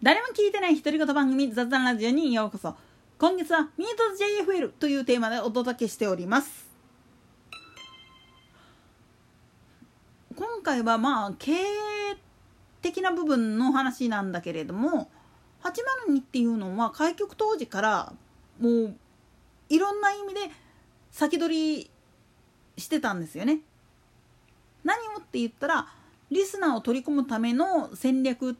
誰も聞いてない独り言番組雑談ラジオにようこそ今月はミート JFL というテーマでお届けしております今回はまあ経営的な部分の話なんだけれども802っていうのは開局当時からもういろんな意味で先取りしてたんですよね。何をって言ったらリスナーを取り込むための戦略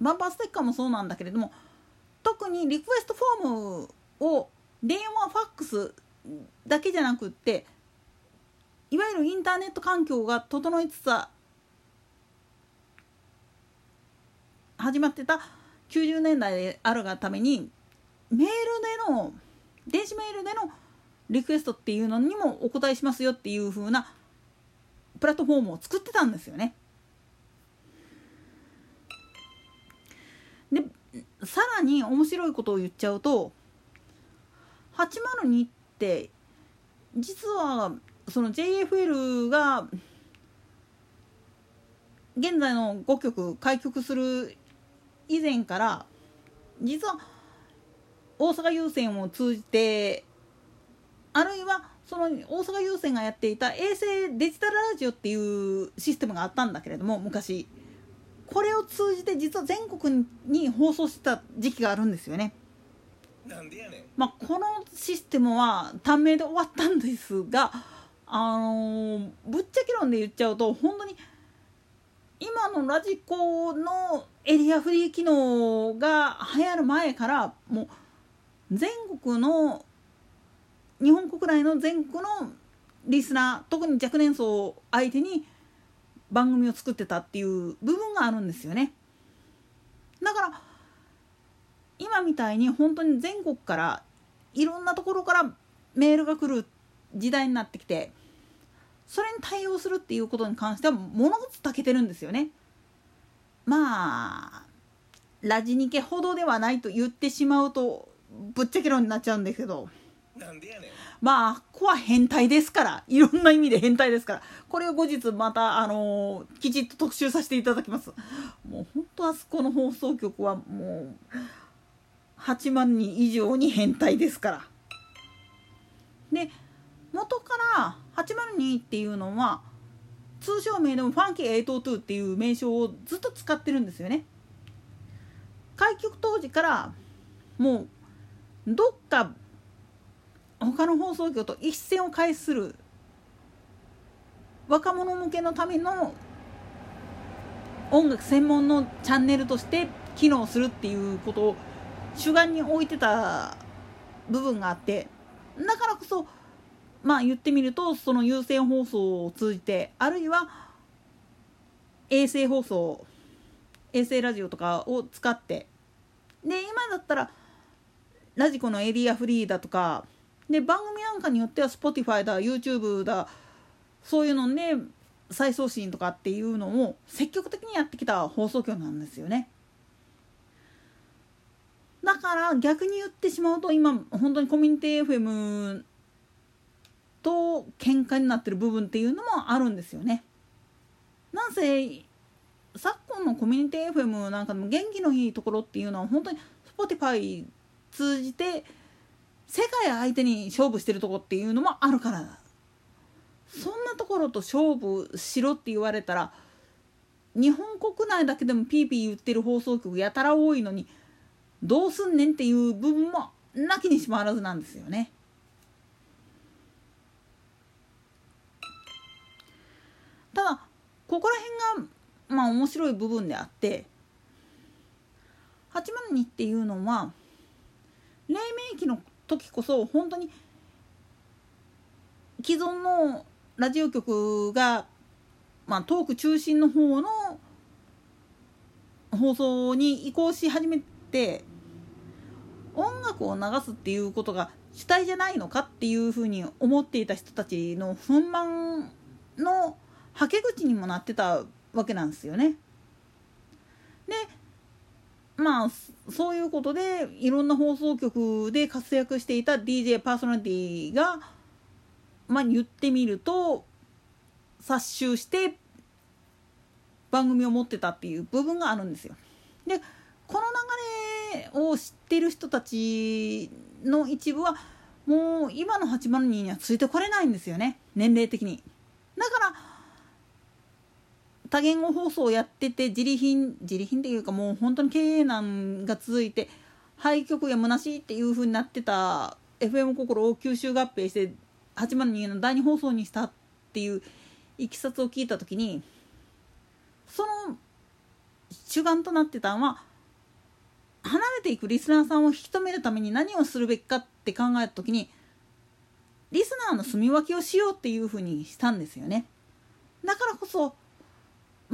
バンパーステッカーもそうなんだけれども特にリクエストフォームを電話ファックスだけじゃなくっていわゆるインターネット環境が整いつつ始まってた90年代であるがためにメールでの電子メールでのリクエストっていうのにもお答えしますよっていう風なプラットフォームを作ってたんですよね。さらに面白いことを言っちゃうと802って実はその JFL が現在の5曲開局する以前から実は大阪郵船を通じてあるいはその大阪郵船がやっていた衛星デジタルラジオっていうシステムがあったんだけれども昔。これを通じて実は全国に放送してた時期があるんですよね。なんでやねんまあ、このシステムは短命で終わったんですが、あのーぶっちゃけ論で言っちゃうと本当に今のラジコのエリアフリー機能が流行る前からもう全国の日本国内の全国のリスナー特に若年層を相手に番組を作ってたっていう部分があるんですよね。だから今みたいに本当に全国からいろんなところからメールが来る時代になってきてそれに対応するっていうことに関しては物事たけてるんですよね。まあラジニケほどではないと言ってしまうとぶっちゃけ論になっちゃうんですけどまあここは変態ですから。いろんな意味で変態ですから。これを後日またあのーきちっと特集させていただきます。もう本当あそこの放送局はもう8万人以上に変態ですから。で元から802っていうのは通称名でもファンキー802っていう名称をずっと使ってるんですよね。開局当時からもうどっか他の放送局と一線を回する若者向けのための音楽専門のチャンネルとして機能するっていうことを主眼に置いてた部分があってだからこそまあ言ってみるとその有線放送を通じてあるいは衛星放送衛星ラジオとかを使ってで今だったらラジコのエリアフリーだとかで番組なんかによっては Spotify だ YouTube だそういうので再送信とかっていうのを積極的にやってきた放送局なんですよね。だから逆に言ってしまうと今本当にコミュニティ FM と喧嘩になってる部分っていうのもあるんですよね。なんせ昨今のコミュニティ FM なんかでも元気のいいところっていうのは本当に Spotify 通じて世界相手に勝負してるとこっていうのもあるからだそんなところと勝負しろって言われたら日本国内だけでもピーピー言ってる放送局やたら多いのにどうすんねんっていう部分もなきにしもあらずなんですよね。ただここら辺がまあ面白い部分であって802っていうのは黎明期の時こそ本当に既存のラジオ局が、まあ、トーク中心の方の放送に移行し始めて音楽を流すっていうことが主体じゃないのかっていうふうに思っていた人たちの不満のはけ口にもなってたわけなんですよね。でまあそういうことでいろんな放送局で活躍していた DJ パーソナリティがまあ言ってみると殺収して番組を持ってたっていう部分があるんですよ。でこの流れを知ってる人たちの一部はもう今の802にはついてこれないんですよね年齢的にだから多言語放送をやってて自利品自利品っていうかもう本当に経営難が続いて廃局やむなしっていう風になってた FM 心を吸収合併して802の第2放送にしたっていういきさつを聞いた時にその主眼となってたのは離れていくリスナーさんを引き止めるために何をするべきかって考えた時にリスナーの住み分けをしようっていうふうにしたんですよね。だからこそ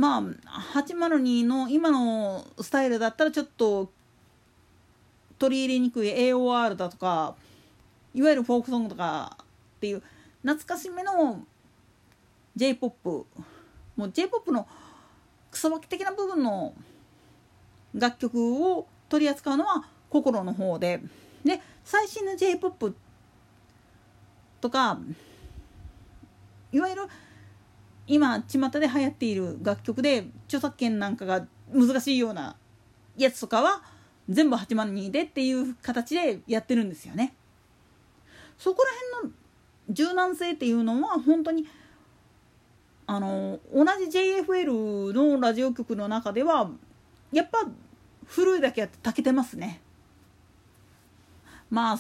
まあ802の今のスタイルだったらちょっと取り入れにくい AOR だとかいわゆるフォークソングとかっていう懐かしめの j p o p もう j p o p のクソバキ的な部分の楽曲を取り扱うのは心の方で。で最新の j p o p とかいわゆる今巷で流行っている楽曲で著作権なんかが難しいようなやつとかは全部802でっていう形でやってるんですよね。そこら辺の柔軟性っていうのは本当にあの同じ JFL のラジオ局の中ではやっぱ古いだけあってたけてますね。まあ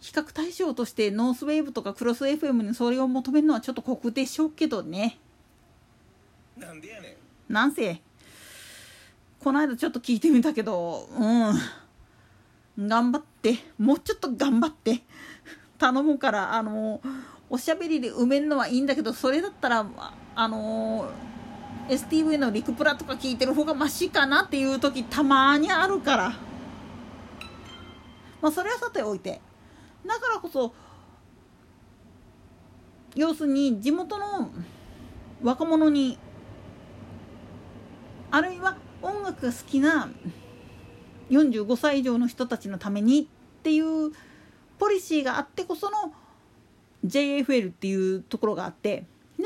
比較対象としてノースウェーブとかクロス FM にそれを求めるのはちょっと酷でしょうけどね。なんでやねん。なんせこの間ちょっと聞いてみたけどうん。頑張って。もうちょっと頑張って。頼むからあのおしゃべりで埋めるのはいいんだけどそれだったらあの STV のリクプラとか聞いてる方がマシかなっていう時たまにあるから。まあそれはさておいてだからこそ要するに地元の若者にあるいは音楽が好きな45歳以上の人たちのためにっていうポリシーがあってこその JFL っていうところがあってで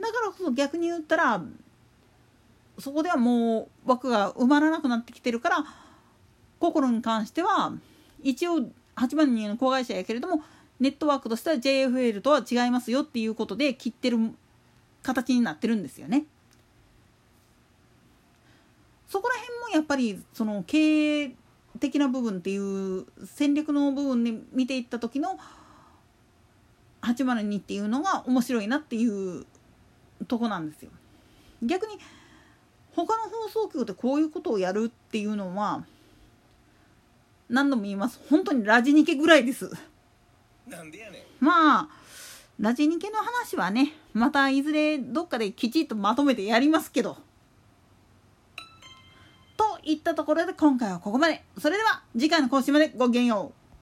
だからこそ逆に言ったらそこではもう枠が埋まらなくなってきてるから心に関しては一応8万人の子会社やけれどもネットワークとしては JFL とは違いますよっていうことで切ってる形になってるんですよね。そこら辺もやっぱりその経営的な部分っていう戦略の部分で見ていった時の802っていうのが面白いなっていうとこなんですよ。逆に他の放送局でこういうことをやるっていうのは何度も言います本当にラジニケぐらいです。なんでやねん。まあラジニケの話はねまたいずれどっかできちっとまとめてやりますけど。といったところで今回はここまで。それでは次回の更新までごきげんよう。